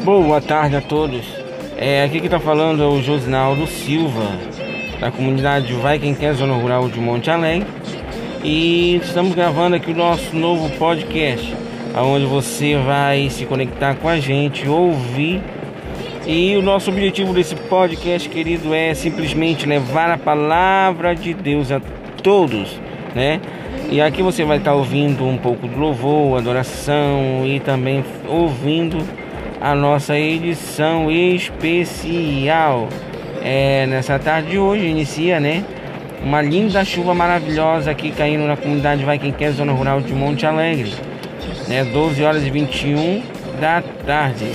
Boa tarde a todos. É, aqui que está falando é o Josinaldo Silva, da comunidade Vai Quem Quer Zona Rural de Monte Alegre. E estamos gravando aqui o nosso novo podcast, onde você vai se conectar com a gente, ouvir. E o nosso objetivo desse podcast, querido, é simplesmente levar a palavra de Deus a todos, né? E aqui você vai estar ouvindo um pouco do louvor, adoração e também ouvindo a nossa edição especial. É, nessa tarde de hoje inicia, né? Uma linda chuva maravilhosa aqui caindo na comunidade Vai Quem Quer, zona rural de Monte Alegre. Né? 12 horas e 21 da tarde.